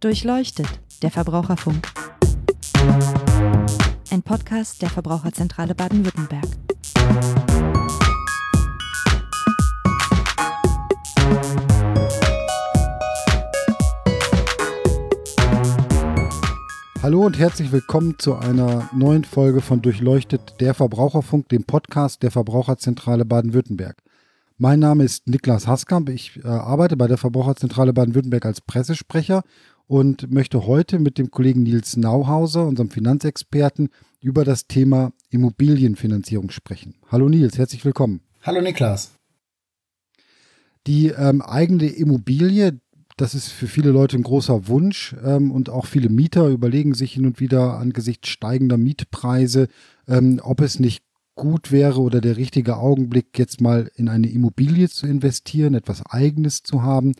Durchleuchtet, der Verbraucherfunk. Ein Podcast der Verbraucherzentrale Baden-Württemberg. Hallo und herzlich willkommen zu einer neuen Folge von Durchleuchtet, der Verbraucherfunk, dem Podcast der Verbraucherzentrale Baden-Württemberg. Mein Name ist Niklas Haskamp. Ich äh, arbeite bei der Verbraucherzentrale Baden-Württemberg als Pressesprecher und möchte heute mit dem Kollegen Nils Nauhauser, unserem Finanzexperten, über das Thema Immobilienfinanzierung sprechen. Hallo Nils, herzlich willkommen. Hallo Niklas. Die ähm, eigene Immobilie, das ist für viele Leute ein großer Wunsch ähm, und auch viele Mieter überlegen sich hin und wieder angesichts steigender Mietpreise, ähm, ob es nicht gut wäre oder der richtige Augenblick, jetzt mal in eine Immobilie zu investieren, etwas Eigenes zu haben.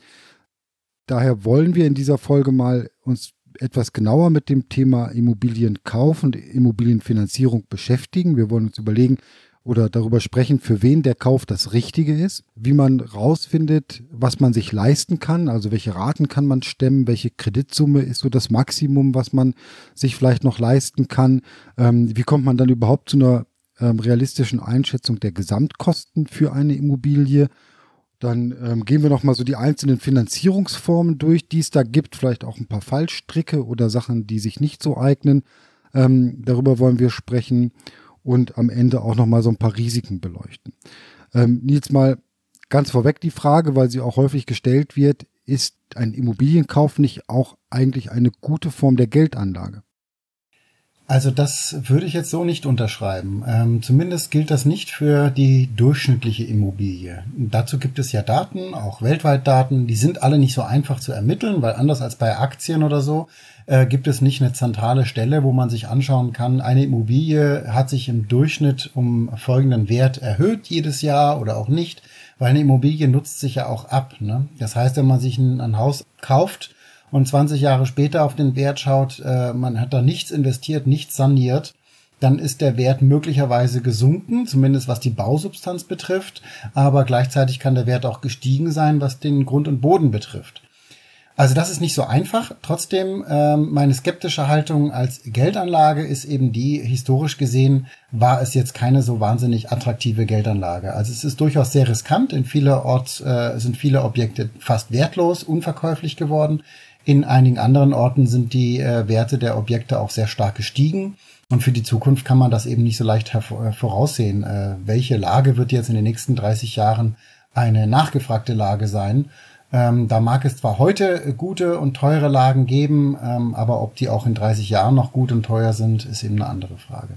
Daher wollen wir in dieser Folge mal uns etwas genauer mit dem Thema Immobilienkauf und Immobilienfinanzierung beschäftigen. Wir wollen uns überlegen oder darüber sprechen, für wen der Kauf das Richtige ist, wie man rausfindet, was man sich leisten kann, also welche Raten kann man stemmen, welche Kreditsumme ist so das Maximum, was man sich vielleicht noch leisten kann, ähm, wie kommt man dann überhaupt zu einer ähm, realistischen Einschätzung der Gesamtkosten für eine Immobilie. Dann ähm, gehen wir nochmal so die einzelnen Finanzierungsformen durch, die es da gibt, vielleicht auch ein paar Fallstricke oder Sachen, die sich nicht so eignen. Ähm, darüber wollen wir sprechen und am Ende auch nochmal so ein paar Risiken beleuchten. Ähm, Nils, mal ganz vorweg die Frage, weil sie auch häufig gestellt wird, ist ein Immobilienkauf nicht auch eigentlich eine gute Form der Geldanlage? Also das würde ich jetzt so nicht unterschreiben. Ähm, zumindest gilt das nicht für die durchschnittliche Immobilie. Dazu gibt es ja Daten, auch weltweit Daten. Die sind alle nicht so einfach zu ermitteln, weil anders als bei Aktien oder so äh, gibt es nicht eine zentrale Stelle, wo man sich anschauen kann, eine Immobilie hat sich im Durchschnitt um folgenden Wert erhöht jedes Jahr oder auch nicht, weil eine Immobilie nutzt sich ja auch ab. Ne? Das heißt, wenn man sich ein, ein Haus kauft, und 20 Jahre später auf den Wert schaut, äh, man hat da nichts investiert, nichts saniert, dann ist der Wert möglicherweise gesunken, zumindest was die Bausubstanz betrifft, aber gleichzeitig kann der Wert auch gestiegen sein, was den Grund und Boden betrifft. Also das ist nicht so einfach. Trotzdem, ähm, meine skeptische Haltung als Geldanlage ist eben die, historisch gesehen war es jetzt keine so wahnsinnig attraktive Geldanlage. Also es ist durchaus sehr riskant. In vielerorts äh, sind viele Objekte fast wertlos, unverkäuflich geworden. In einigen anderen Orten sind die äh, Werte der Objekte auch sehr stark gestiegen. Und für die Zukunft kann man das eben nicht so leicht äh, voraussehen. Äh, welche Lage wird jetzt in den nächsten 30 Jahren eine nachgefragte Lage sein? Ähm, da mag es zwar heute gute und teure Lagen geben, ähm, aber ob die auch in 30 Jahren noch gut und teuer sind, ist eben eine andere Frage.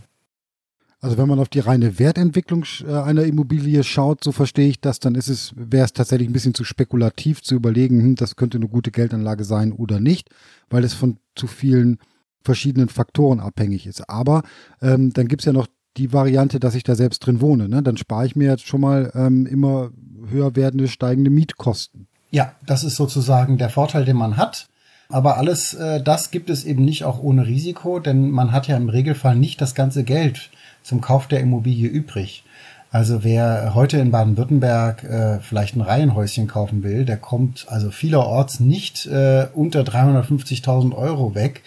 Also wenn man auf die reine Wertentwicklung äh, einer Immobilie schaut, so verstehe ich das, dann ist es, wäre es tatsächlich ein bisschen zu spekulativ zu überlegen, hm, das könnte eine gute Geldanlage sein oder nicht, weil es von zu vielen verschiedenen Faktoren abhängig ist. Aber ähm, dann gibt's ja noch die Variante, dass ich da selbst drin wohne. Ne? Dann spare ich mir jetzt schon mal ähm, immer höher werdende, steigende Mietkosten. Ja, das ist sozusagen der Vorteil, den man hat. Aber alles äh, das gibt es eben nicht auch ohne Risiko, denn man hat ja im Regelfall nicht das ganze Geld zum Kauf der Immobilie übrig. Also wer heute in Baden-Württemberg äh, vielleicht ein Reihenhäuschen kaufen will, der kommt also vielerorts nicht äh, unter 350.000 Euro weg.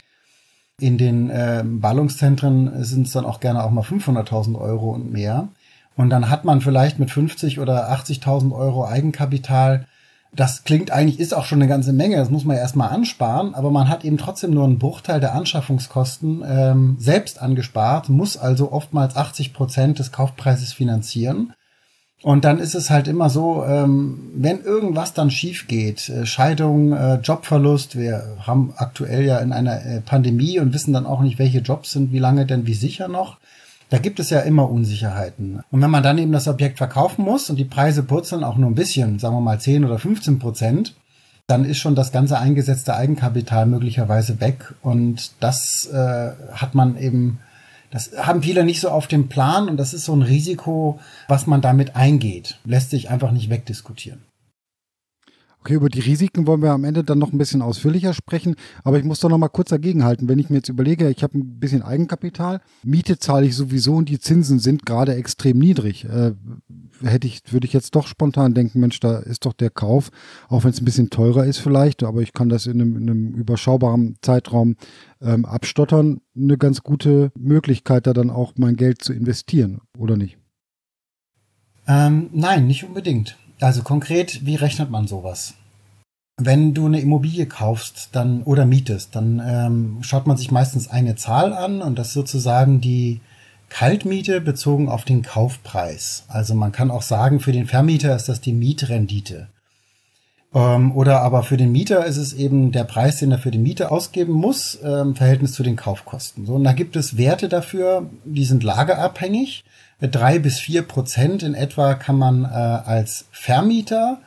In den äh, Ballungszentren sind es dann auch gerne auch mal 500.000 Euro und mehr. Und dann hat man vielleicht mit 50 oder 80.000 Euro Eigenkapital das klingt eigentlich, ist auch schon eine ganze Menge, das muss man erstmal ansparen, aber man hat eben trotzdem nur einen Bruchteil der Anschaffungskosten ähm, selbst angespart, muss also oftmals 80 Prozent des Kaufpreises finanzieren. Und dann ist es halt immer so, ähm, wenn irgendwas dann schief geht, äh, Scheidung, äh, Jobverlust, wir haben aktuell ja in einer äh, Pandemie und wissen dann auch nicht, welche Jobs sind, wie lange denn, wie sicher noch. Da gibt es ja immer Unsicherheiten. Und wenn man dann eben das Objekt verkaufen muss und die Preise purzeln auch nur ein bisschen, sagen wir mal 10 oder 15 Prozent, dann ist schon das ganze eingesetzte Eigenkapital möglicherweise weg. Und das äh, hat man eben, das haben viele nicht so auf dem Plan und das ist so ein Risiko, was man damit eingeht. Lässt sich einfach nicht wegdiskutieren. Okay, über die Risiken wollen wir am Ende dann noch ein bisschen ausführlicher sprechen, aber ich muss doch noch mal kurz dagegenhalten. Wenn ich mir jetzt überlege, ich habe ein bisschen Eigenkapital, Miete zahle ich sowieso und die Zinsen sind gerade extrem niedrig. Äh, hätte ich, würde ich jetzt doch spontan denken, Mensch, da ist doch der Kauf, auch wenn es ein bisschen teurer ist vielleicht, aber ich kann das in einem, in einem überschaubaren Zeitraum ähm, abstottern, eine ganz gute Möglichkeit, da dann auch mein Geld zu investieren, oder nicht? Ähm, nein, nicht unbedingt. Also konkret, wie rechnet man sowas? Wenn du eine Immobilie kaufst dann oder mietest, dann ähm, schaut man sich meistens eine Zahl an und das sozusagen die Kaltmiete bezogen auf den Kaufpreis. Also man kann auch sagen, für den Vermieter ist das die Mietrendite. Ähm, oder aber für den Mieter ist es eben der Preis, den er für die Miete ausgeben muss, im Verhältnis zu den Kaufkosten. So, und da gibt es Werte dafür, die sind lagerabhängig. Drei bis vier Prozent in etwa kann man äh, als Vermieter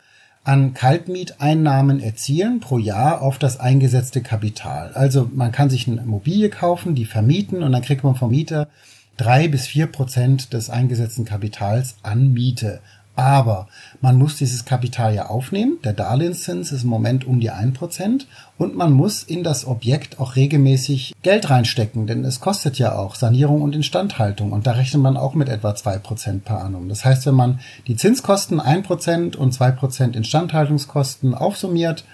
an Kaltmieteinnahmen erzielen pro Jahr auf das eingesetzte Kapital. Also man kann sich eine Immobilie kaufen, die vermieten und dann kriegt man vom Mieter drei bis vier Prozent des eingesetzten Kapitals an Miete. Aber man muss dieses Kapital ja aufnehmen. Der Darlehenszins ist im Moment um die ein Prozent und man muss in das Objekt auch regelmäßig Geld reinstecken, denn es kostet ja auch Sanierung und Instandhaltung und da rechnet man auch mit etwa zwei Prozent per annum. Das heißt, wenn man die Zinskosten ein Prozent und zwei Prozent Instandhaltungskosten aufsummiert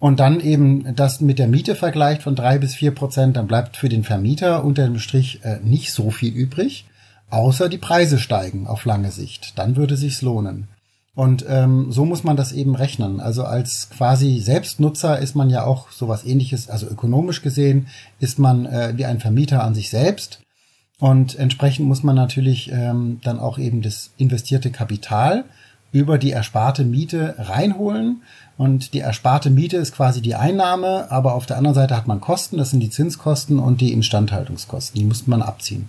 und dann eben das mit der Miete vergleicht von drei bis vier Prozent, dann bleibt für den Vermieter unter dem Strich äh, nicht so viel übrig außer die Preise steigen auf lange Sicht. Dann würde sich's lohnen. Und ähm, so muss man das eben rechnen. Also als quasi Selbstnutzer ist man ja auch sowas ähnliches, also ökonomisch gesehen ist man äh, wie ein Vermieter an sich selbst. Und entsprechend muss man natürlich ähm, dann auch eben das investierte Kapital über die ersparte Miete reinholen. Und die ersparte Miete ist quasi die Einnahme, aber auf der anderen Seite hat man Kosten, das sind die Zinskosten und die Instandhaltungskosten, die muss man abziehen.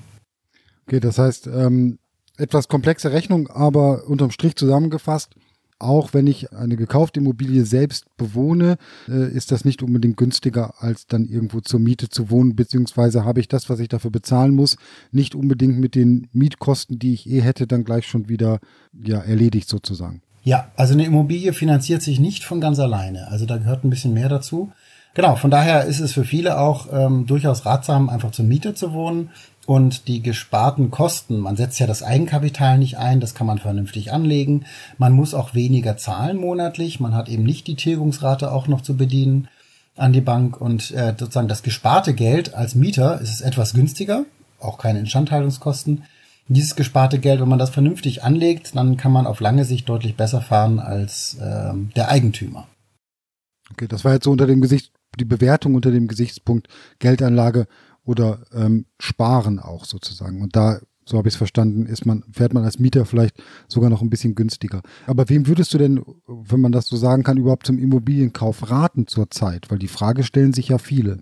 Okay, das heißt, ähm, etwas komplexe Rechnung, aber unterm Strich zusammengefasst, auch wenn ich eine gekaufte Immobilie selbst bewohne, äh, ist das nicht unbedingt günstiger, als dann irgendwo zur Miete zu wohnen, beziehungsweise habe ich das, was ich dafür bezahlen muss, nicht unbedingt mit den Mietkosten, die ich eh hätte, dann gleich schon wieder ja, erledigt sozusagen. Ja, also eine Immobilie finanziert sich nicht von ganz alleine. Also da gehört ein bisschen mehr dazu. Genau, von daher ist es für viele auch ähm, durchaus ratsam, einfach zur Miete zu wohnen und die gesparten Kosten, man setzt ja das Eigenkapital nicht ein, das kann man vernünftig anlegen. Man muss auch weniger zahlen monatlich, man hat eben nicht die Tilgungsrate auch noch zu bedienen an die Bank und äh, sozusagen das gesparte Geld als Mieter ist es etwas günstiger, auch keine Instandhaltungskosten. Dieses gesparte Geld, wenn man das vernünftig anlegt, dann kann man auf lange Sicht deutlich besser fahren als äh, der Eigentümer. Okay, das war jetzt so unter dem Gesicht, die Bewertung unter dem Gesichtspunkt Geldanlage oder ähm, sparen auch sozusagen. Und da, so habe ich es verstanden, ist man, fährt man als Mieter vielleicht sogar noch ein bisschen günstiger. Aber wem würdest du denn, wenn man das so sagen kann, überhaupt zum Immobilienkauf raten zurzeit? Weil die Frage stellen sich ja viele.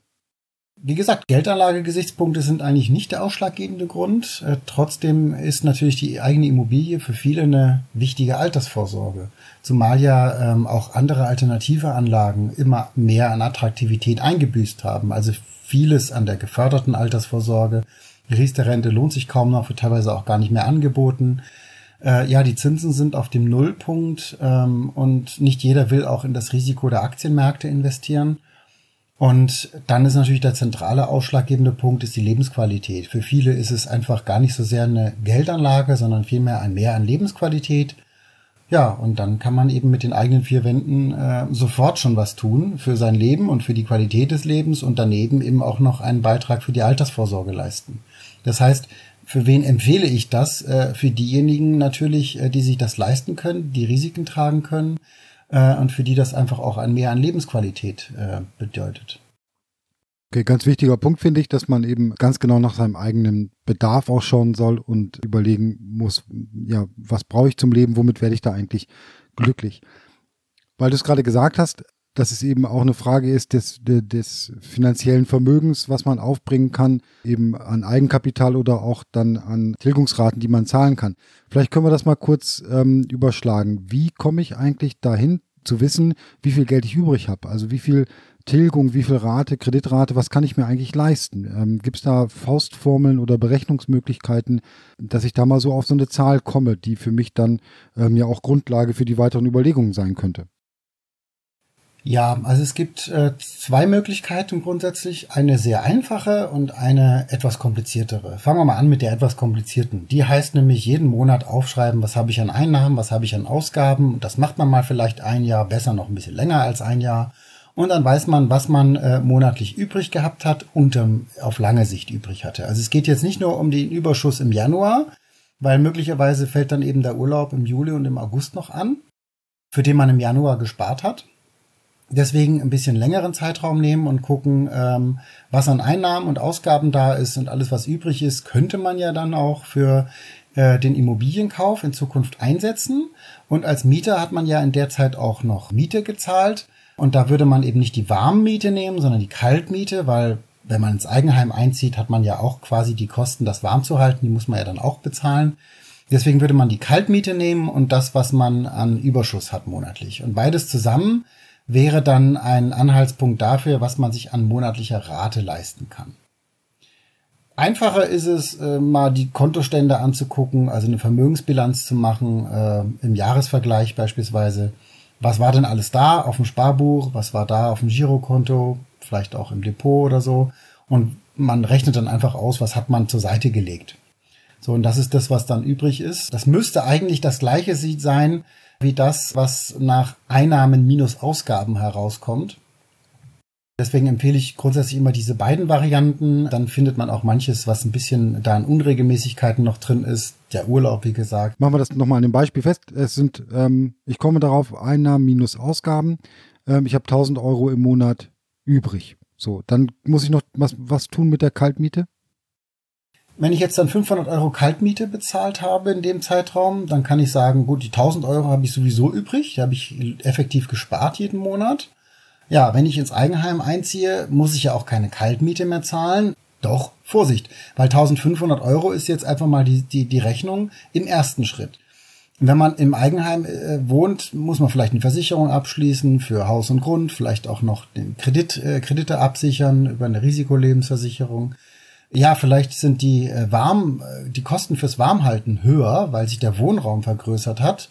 Wie gesagt, Geldanlagegesichtspunkte sind eigentlich nicht der ausschlaggebende Grund. Äh, trotzdem ist natürlich die eigene Immobilie für viele eine wichtige Altersvorsorge. Zumal ja ähm, auch andere alternative Anlagen immer mehr an Attraktivität eingebüßt haben. Also vieles an der geförderten Altersvorsorge. Riester-Rente lohnt sich kaum noch, wird teilweise auch gar nicht mehr angeboten. Äh, ja, die Zinsen sind auf dem Nullpunkt ähm, und nicht jeder will auch in das Risiko der Aktienmärkte investieren. Und dann ist natürlich der zentrale ausschlaggebende Punkt ist die Lebensqualität. Für viele ist es einfach gar nicht so sehr eine Geldanlage, sondern vielmehr ein Mehr an Lebensqualität. Ja, und dann kann man eben mit den eigenen vier Wänden äh, sofort schon was tun für sein Leben und für die Qualität des Lebens und daneben eben auch noch einen Beitrag für die Altersvorsorge leisten. Das heißt, für wen empfehle ich das? Äh, für diejenigen natürlich, äh, die sich das leisten können, die Risiken tragen können äh, und für die das einfach auch ein Mehr an Lebensqualität äh, bedeutet. Okay, ganz wichtiger Punkt finde ich, dass man eben ganz genau nach seinem eigenen Bedarf auch schauen soll und überlegen muss, ja, was brauche ich zum Leben, womit werde ich da eigentlich glücklich? Weil du es gerade gesagt hast, dass es eben auch eine Frage ist des, des finanziellen Vermögens, was man aufbringen kann, eben an Eigenkapital oder auch dann an Tilgungsraten, die man zahlen kann. Vielleicht können wir das mal kurz ähm, überschlagen. Wie komme ich eigentlich dahin zu wissen, wie viel Geld ich übrig habe? Also wie viel Tilgung, wie viel Rate, Kreditrate, was kann ich mir eigentlich leisten? Ähm, Gibt es da Faustformeln oder Berechnungsmöglichkeiten, dass ich da mal so auf so eine Zahl komme, die für mich dann ähm, ja auch Grundlage für die weiteren Überlegungen sein könnte? Ja, also es gibt äh, zwei Möglichkeiten grundsätzlich. Eine sehr einfache und eine etwas kompliziertere. Fangen wir mal an mit der etwas komplizierten. Die heißt nämlich jeden Monat aufschreiben, was habe ich an Einnahmen, was habe ich an Ausgaben. Das macht man mal vielleicht ein Jahr, besser noch ein bisschen länger als ein Jahr. Und dann weiß man, was man äh, monatlich übrig gehabt hat und ähm, auf lange Sicht übrig hatte. Also es geht jetzt nicht nur um den Überschuss im Januar, weil möglicherweise fällt dann eben der Urlaub im Juli und im August noch an, für den man im Januar gespart hat. Deswegen ein bisschen längeren Zeitraum nehmen und gucken, ähm, was an Einnahmen und Ausgaben da ist und alles, was übrig ist, könnte man ja dann auch für äh, den Immobilienkauf in Zukunft einsetzen. Und als Mieter hat man ja in der Zeit auch noch Miete gezahlt. Und da würde man eben nicht die Warmmiete nehmen, sondern die Kaltmiete, weil wenn man ins Eigenheim einzieht, hat man ja auch quasi die Kosten, das warm zu halten. Die muss man ja dann auch bezahlen. Deswegen würde man die Kaltmiete nehmen und das, was man an Überschuss hat monatlich. Und beides zusammen wäre dann ein Anhaltspunkt dafür, was man sich an monatlicher Rate leisten kann. Einfacher ist es, äh, mal die Kontostände anzugucken, also eine Vermögensbilanz zu machen, äh, im Jahresvergleich beispielsweise. Was war denn alles da auf dem Sparbuch? Was war da auf dem Girokonto? Vielleicht auch im Depot oder so. Und man rechnet dann einfach aus, was hat man zur Seite gelegt. So, und das ist das, was dann übrig ist. Das müsste eigentlich das gleiche sein, wie das, was nach Einnahmen minus Ausgaben herauskommt. Deswegen empfehle ich grundsätzlich immer diese beiden Varianten. Dann findet man auch manches, was ein bisschen da an Unregelmäßigkeiten noch drin ist. Der Urlaub, wie gesagt. Machen wir das nochmal an dem Beispiel fest. Es sind, ähm, ich komme darauf, Einnahmen minus Ausgaben. Ähm, ich habe 1000 Euro im Monat übrig. So, dann muss ich noch was, was tun mit der Kaltmiete? Wenn ich jetzt dann 500 Euro Kaltmiete bezahlt habe in dem Zeitraum, dann kann ich sagen, gut, die 1000 Euro habe ich sowieso übrig, die habe ich effektiv gespart jeden Monat. Ja, wenn ich ins Eigenheim einziehe, muss ich ja auch keine Kaltmiete mehr zahlen. Doch, Vorsicht, weil 1500 Euro ist jetzt einfach mal die, die, die Rechnung im ersten Schritt. Wenn man im Eigenheim äh, wohnt, muss man vielleicht eine Versicherung abschließen für Haus und Grund, vielleicht auch noch den Kredit, äh, Kredite absichern über eine Risikolebensversicherung. Ja, vielleicht sind die äh, warm, äh, die Kosten fürs Warmhalten höher, weil sich der Wohnraum vergrößert hat.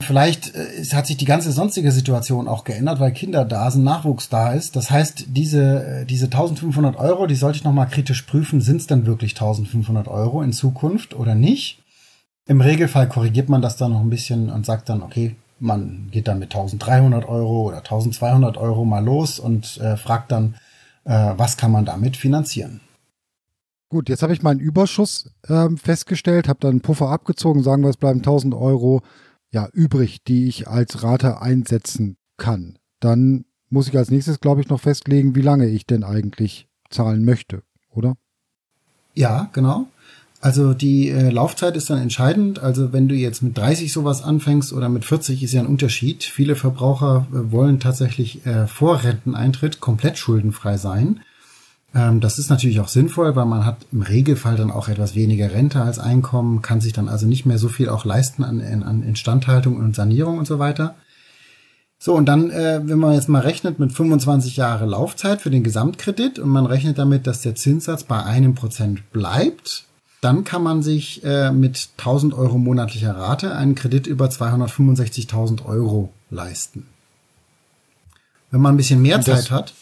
Vielleicht äh, hat sich die ganze sonstige Situation auch geändert, weil Kinder da sind, Nachwuchs da ist. Das heißt, diese, äh, diese 1500 Euro, die sollte ich nochmal kritisch prüfen, sind es denn wirklich 1500 Euro in Zukunft oder nicht? Im Regelfall korrigiert man das dann noch ein bisschen und sagt dann, okay, man geht dann mit 1300 Euro oder 1200 Euro mal los und äh, fragt dann, was kann man damit finanzieren. Gut, jetzt habe ich meinen Überschuss äh, festgestellt, habe dann einen Puffer abgezogen, sagen wir, es bleiben 1000 Euro ja, übrig, die ich als Rate einsetzen kann. Dann muss ich als nächstes, glaube ich, noch festlegen, wie lange ich denn eigentlich zahlen möchte, oder? Ja, genau. Also die äh, Laufzeit ist dann entscheidend. Also wenn du jetzt mit 30 sowas anfängst oder mit 40 ist ja ein Unterschied. Viele Verbraucher äh, wollen tatsächlich äh, vor Renteneintritt komplett schuldenfrei sein. Ähm, das ist natürlich auch sinnvoll, weil man hat im Regelfall dann auch etwas weniger Rente als Einkommen, kann sich dann also nicht mehr so viel auch leisten an, an Instandhaltung und Sanierung und so weiter. So, und dann, äh, wenn man jetzt mal rechnet mit 25 Jahre Laufzeit für den Gesamtkredit und man rechnet damit, dass der Zinssatz bei einem Prozent bleibt, dann kann man sich äh, mit 1000 Euro monatlicher Rate einen Kredit über 265.000 Euro leisten. Wenn man ein bisschen mehr Zeit hat,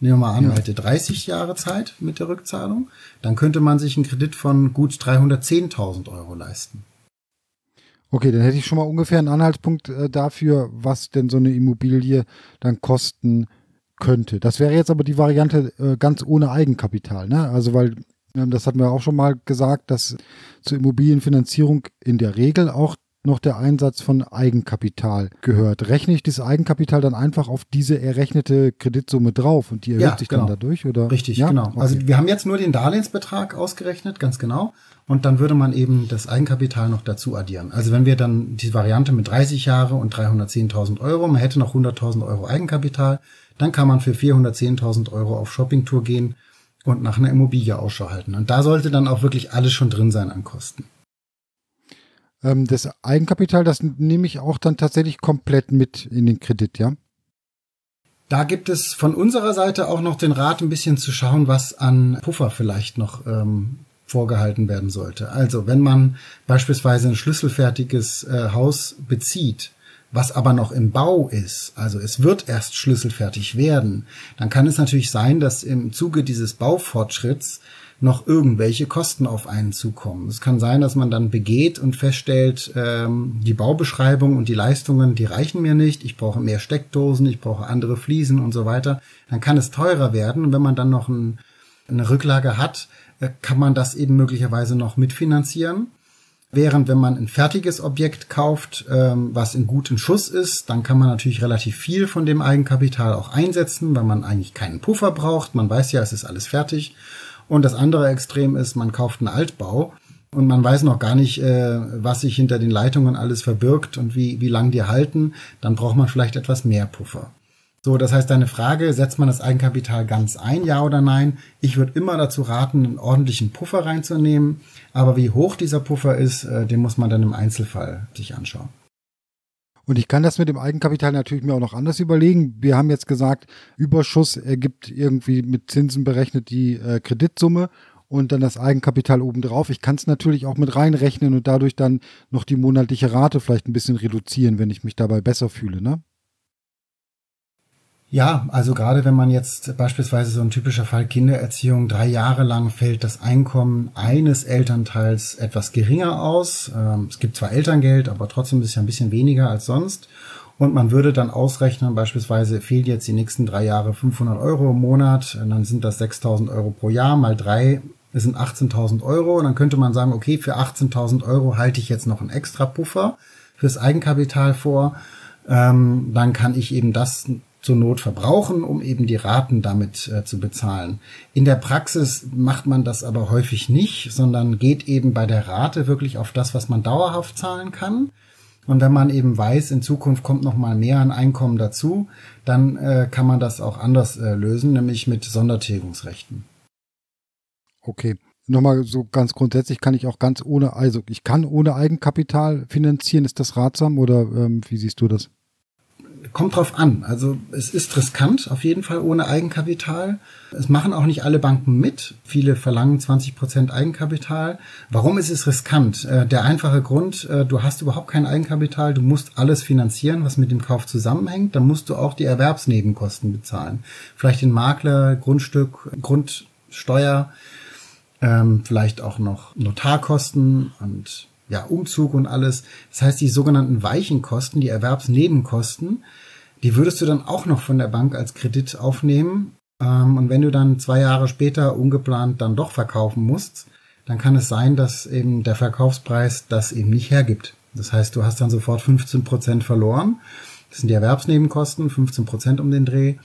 nehmen wir mal an, ja. man hätte 30 Jahre Zeit mit der Rückzahlung, dann könnte man sich einen Kredit von gut 310.000 Euro leisten. Okay, dann hätte ich schon mal ungefähr einen Anhaltspunkt äh, dafür, was denn so eine Immobilie dann kosten könnte. Das wäre jetzt aber die Variante äh, ganz ohne Eigenkapital, ne? Also weil das hatten wir auch schon mal gesagt, dass zur Immobilienfinanzierung in der Regel auch noch der Einsatz von Eigenkapital gehört. Rechne ich das Eigenkapital dann einfach auf diese errechnete Kreditsumme drauf und die erhöht ja, sich genau. dann dadurch? Oder? Richtig, ja? genau. Okay. Also wir haben jetzt nur den Darlehensbetrag ausgerechnet, ganz genau. Und dann würde man eben das Eigenkapital noch dazu addieren. Also wenn wir dann die Variante mit 30 Jahre und 310.000 Euro, man hätte noch 100.000 Euro Eigenkapital, dann kann man für 410.000 Euro auf Shoppingtour gehen und nach einer Immobilie Ausschau halten. Und da sollte dann auch wirklich alles schon drin sein an Kosten. Ähm, das Eigenkapital, das nehme ich auch dann tatsächlich komplett mit in den Kredit, ja? Da gibt es von unserer Seite auch noch den Rat, ein bisschen zu schauen, was an Puffer vielleicht noch ähm, vorgehalten werden sollte. Also wenn man beispielsweise ein schlüsselfertiges äh, Haus bezieht, was aber noch im Bau ist, also es wird erst schlüsselfertig werden, dann kann es natürlich sein, dass im Zuge dieses Baufortschritts noch irgendwelche Kosten auf einen zukommen. Es kann sein, dass man dann begeht und feststellt, ähm, die Baubeschreibung und die Leistungen, die reichen mir nicht, ich brauche mehr Steckdosen, ich brauche andere Fliesen und so weiter. Dann kann es teurer werden und wenn man dann noch ein, eine Rücklage hat, äh, kann man das eben möglicherweise noch mitfinanzieren. Während wenn man ein fertiges Objekt kauft, ähm, was in guten Schuss ist, dann kann man natürlich relativ viel von dem Eigenkapital auch einsetzen, weil man eigentlich keinen Puffer braucht. Man weiß ja, es ist alles fertig. Und das andere Extrem ist, man kauft einen Altbau und man weiß noch gar nicht, äh, was sich hinter den Leitungen alles verbirgt und wie, wie lang die halten. Dann braucht man vielleicht etwas mehr Puffer. So, das heißt, deine Frage, setzt man das Eigenkapital ganz ein, ja oder nein? Ich würde immer dazu raten, einen ordentlichen Puffer reinzunehmen. Aber wie hoch dieser Puffer ist, äh, den muss man dann im Einzelfall sich anschauen. Und ich kann das mit dem Eigenkapital natürlich mir auch noch anders überlegen. Wir haben jetzt gesagt, Überschuss ergibt irgendwie mit Zinsen berechnet die äh, Kreditsumme und dann das Eigenkapital obendrauf. Ich kann es natürlich auch mit reinrechnen und dadurch dann noch die monatliche Rate vielleicht ein bisschen reduzieren, wenn ich mich dabei besser fühle, ne? Ja, also gerade wenn man jetzt beispielsweise so ein typischer Fall Kindererziehung, drei Jahre lang fällt das Einkommen eines Elternteils etwas geringer aus. Ähm, es gibt zwar Elterngeld, aber trotzdem ist es ja ein bisschen weniger als sonst. Und man würde dann ausrechnen, beispielsweise fehlt jetzt die nächsten drei Jahre 500 Euro im Monat, dann sind das 6000 Euro pro Jahr mal drei, das sind 18.000 Euro. Und dann könnte man sagen, okay, für 18.000 Euro halte ich jetzt noch einen extra Puffer fürs Eigenkapital vor. Ähm, dann kann ich eben das zur Not verbrauchen, um eben die Raten damit äh, zu bezahlen. In der Praxis macht man das aber häufig nicht, sondern geht eben bei der Rate wirklich auf das, was man dauerhaft zahlen kann. Und wenn man eben weiß, in Zukunft kommt noch mal mehr an Einkommen dazu, dann äh, kann man das auch anders äh, lösen, nämlich mit Sondertilgungsrechten. Okay. Nochmal so ganz grundsätzlich kann ich auch ganz ohne, also ich kann ohne Eigenkapital finanzieren. Ist das ratsam oder ähm, wie siehst du das? Kommt drauf an. Also es ist riskant, auf jeden Fall ohne Eigenkapital. Es machen auch nicht alle Banken mit. Viele verlangen 20 Prozent Eigenkapital. Warum ist es riskant? Äh, der einfache Grund, äh, du hast überhaupt kein Eigenkapital, du musst alles finanzieren, was mit dem Kauf zusammenhängt. Dann musst du auch die Erwerbsnebenkosten bezahlen. Vielleicht den Makler, Grundstück, Grundsteuer, ähm, vielleicht auch noch Notarkosten und ja, Umzug und alles. Das heißt, die sogenannten weichen Kosten, die Erwerbsnebenkosten, die würdest du dann auch noch von der Bank als Kredit aufnehmen. Ähm, und wenn du dann zwei Jahre später ungeplant dann doch verkaufen musst, dann kann es sein, dass eben der Verkaufspreis das eben nicht hergibt. Das heißt, du hast dann sofort 15 Prozent verloren. Das sind die Erwerbsnebenkosten, 15 Prozent um den Dreh.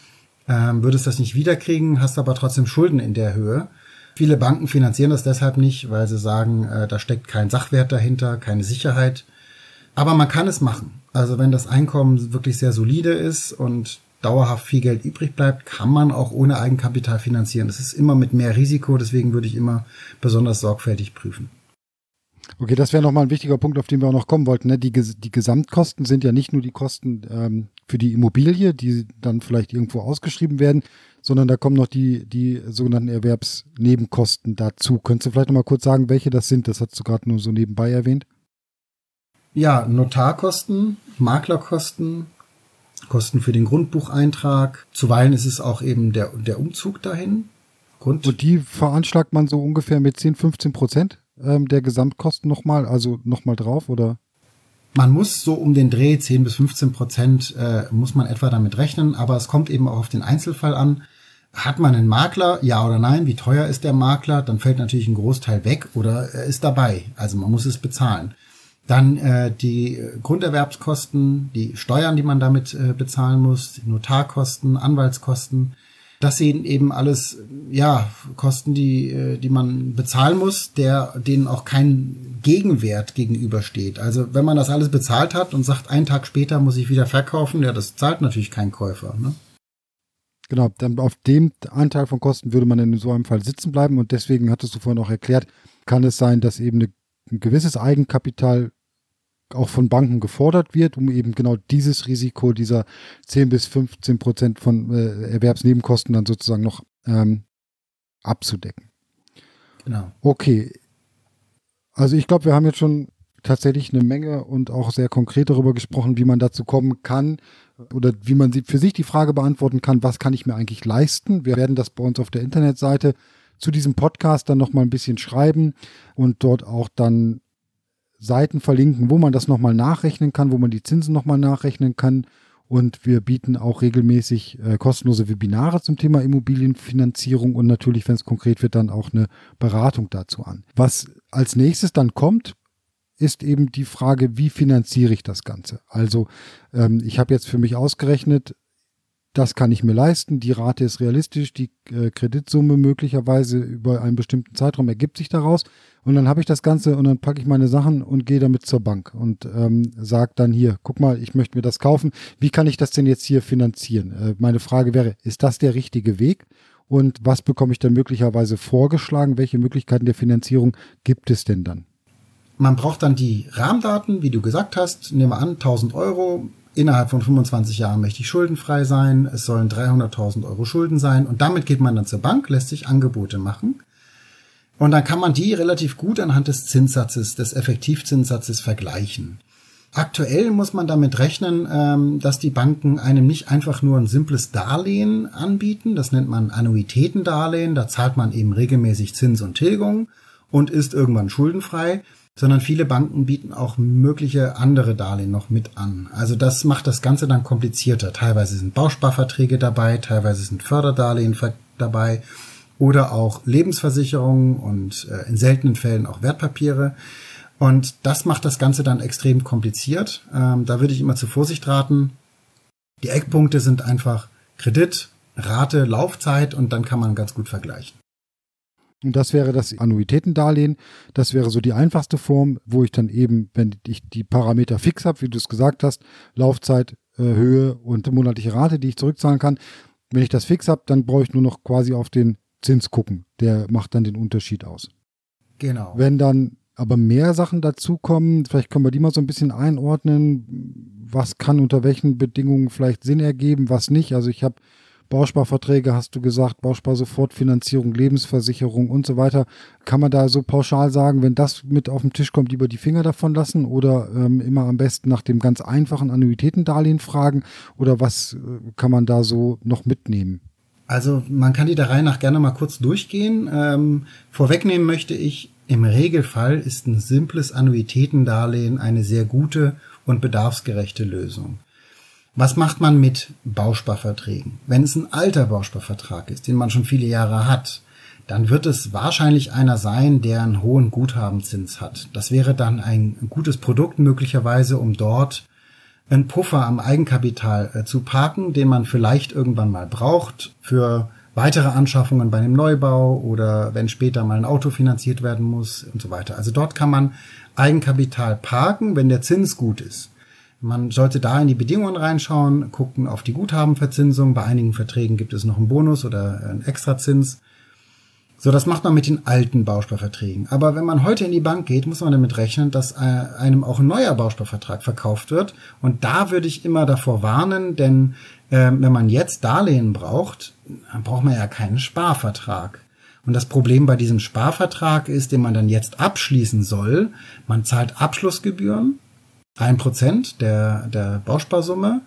Ähm, würdest das nicht wiederkriegen, hast aber trotzdem Schulden in der Höhe. Viele Banken finanzieren das deshalb nicht, weil sie sagen, äh, da steckt kein Sachwert dahinter, keine Sicherheit. Aber man kann es machen. Also wenn das Einkommen wirklich sehr solide ist und dauerhaft viel Geld übrig bleibt, kann man auch ohne Eigenkapital finanzieren. Das ist immer mit mehr Risiko, deswegen würde ich immer besonders sorgfältig prüfen. Okay, das wäre nochmal ein wichtiger Punkt, auf den wir auch noch kommen wollten. Ne? Die, die Gesamtkosten sind ja nicht nur die Kosten ähm, für die Immobilie, die dann vielleicht irgendwo ausgeschrieben werden, sondern da kommen noch die, die sogenannten Erwerbsnebenkosten dazu. Könntest du vielleicht nochmal kurz sagen, welche das sind? Das hast du gerade nur so nebenbei erwähnt. Ja, Notarkosten, Maklerkosten, Kosten für den Grundbucheintrag. Zuweilen ist es auch eben der, der Umzug dahin. Grund Und die veranschlagt man so ungefähr mit 10, 15 Prozent ähm, der Gesamtkosten nochmal, also nochmal drauf, oder? Man muss so um den Dreh 10 bis 15 Prozent äh, muss man etwa damit rechnen, aber es kommt eben auch auf den Einzelfall an. Hat man einen Makler, ja oder nein? Wie teuer ist der Makler? Dann fällt natürlich ein Großteil weg oder er ist dabei. Also man muss es bezahlen. Dann äh, die Grunderwerbskosten, die Steuern, die man damit äh, bezahlen muss, Notarkosten, Anwaltskosten. Das sind eben alles ja Kosten, die äh, die man bezahlen muss, der denen auch kein Gegenwert gegenübersteht. Also wenn man das alles bezahlt hat und sagt, einen Tag später muss ich wieder verkaufen, ja, das zahlt natürlich kein Käufer. Ne? Genau, dann auf dem Anteil von Kosten würde man in so einem Fall sitzen bleiben und deswegen hattest du vorhin auch erklärt, kann es sein, dass eben eine, ein gewisses Eigenkapital auch von Banken gefordert wird, um eben genau dieses Risiko dieser 10 bis 15 Prozent von äh, Erwerbsnebenkosten dann sozusagen noch ähm, abzudecken. Genau. Okay. Also ich glaube, wir haben jetzt schon tatsächlich eine Menge und auch sehr konkret darüber gesprochen, wie man dazu kommen kann oder wie man für sich die Frage beantworten kann, was kann ich mir eigentlich leisten. Wir werden das bei uns auf der Internetseite zu diesem Podcast dann nochmal ein bisschen schreiben und dort auch dann Seiten verlinken, wo man das nochmal nachrechnen kann, wo man die Zinsen nochmal nachrechnen kann. Und wir bieten auch regelmäßig äh, kostenlose Webinare zum Thema Immobilienfinanzierung und natürlich, wenn es konkret wird, dann auch eine Beratung dazu an. Was als nächstes dann kommt, ist eben die Frage, wie finanziere ich das Ganze? Also ähm, ich habe jetzt für mich ausgerechnet, das kann ich mir leisten, die Rate ist realistisch, die äh, Kreditsumme möglicherweise über einen bestimmten Zeitraum ergibt sich daraus und dann habe ich das Ganze und dann packe ich meine Sachen und gehe damit zur Bank und ähm, sage dann hier, guck mal, ich möchte mir das kaufen, wie kann ich das denn jetzt hier finanzieren? Äh, meine Frage wäre, ist das der richtige Weg? Und was bekomme ich dann möglicherweise vorgeschlagen? Welche Möglichkeiten der Finanzierung gibt es denn dann? Man braucht dann die Rahmendaten, wie du gesagt hast. Nehmen wir an, 1000 Euro innerhalb von 25 Jahren möchte ich schuldenfrei sein, es sollen 300.000 Euro Schulden sein. Und damit geht man dann zur Bank, lässt sich Angebote machen. Und dann kann man die relativ gut anhand des Zinssatzes, des Effektivzinssatzes vergleichen. Aktuell muss man damit rechnen, ähm, dass die Banken einem nicht einfach nur ein simples Darlehen anbieten, das nennt man Annuitätendarlehen, da zahlt man eben regelmäßig Zins und Tilgung und ist irgendwann schuldenfrei, sondern viele Banken bieten auch mögliche andere Darlehen noch mit an. Also das macht das Ganze dann komplizierter. Teilweise sind Bausparverträge dabei, teilweise sind Förderdarlehen dabei oder auch Lebensversicherungen und äh, in seltenen Fällen auch Wertpapiere. Und das macht das Ganze dann extrem kompliziert. Ähm, da würde ich immer zur Vorsicht raten. Die Eckpunkte sind einfach Kredit, Rate, Laufzeit und dann kann man ganz gut vergleichen. Und das wäre das Annuitätendarlehen. Das wäre so die einfachste Form, wo ich dann eben, wenn ich die Parameter fix habe, wie du es gesagt hast, Laufzeit, äh, Höhe und monatliche Rate, die ich zurückzahlen kann. Wenn ich das fix habe, dann brauche ich nur noch quasi auf den Zins gucken. Der macht dann den Unterschied aus. Genau. Wenn dann aber mehr Sachen dazukommen, vielleicht können wir die mal so ein bisschen einordnen. Was kann unter welchen Bedingungen vielleicht Sinn ergeben, was nicht. Also ich habe Bausparverträge hast du gesagt, Bausparsofortfinanzierung, Lebensversicherung und so weiter. Kann man da so pauschal sagen, wenn das mit auf den Tisch kommt, lieber die Finger davon lassen oder ähm, immer am besten nach dem ganz einfachen Annuitätendarlehen fragen oder was äh, kann man da so noch mitnehmen? Also man kann die der Reihe nach gerne mal kurz durchgehen. Ähm, vorwegnehmen möchte ich, im Regelfall ist ein simples Annuitätendarlehen eine sehr gute und bedarfsgerechte Lösung. Was macht man mit Bausparverträgen? Wenn es ein alter Bausparvertrag ist, den man schon viele Jahre hat, dann wird es wahrscheinlich einer sein, der einen hohen Guthabenzins hat. Das wäre dann ein gutes Produkt möglicherweise, um dort einen Puffer am Eigenkapital äh, zu parken, den man vielleicht irgendwann mal braucht für weitere Anschaffungen bei einem Neubau oder wenn später mal ein Auto finanziert werden muss und so weiter. Also dort kann man Eigenkapital parken, wenn der Zins gut ist. Man sollte da in die Bedingungen reinschauen, gucken auf die Guthabenverzinsung. Bei einigen Verträgen gibt es noch einen Bonus oder einen Extrazins. So, das macht man mit den alten Bausparverträgen. Aber wenn man heute in die Bank geht, muss man damit rechnen, dass äh, einem auch ein neuer Bausparvertrag verkauft wird. Und da würde ich immer davor warnen, denn äh, wenn man jetzt Darlehen braucht, dann braucht man ja keinen Sparvertrag. Und das Problem bei diesem Sparvertrag ist, den man dann jetzt abschließen soll, man zahlt Abschlussgebühren, ein Prozent der, der Bausparsumme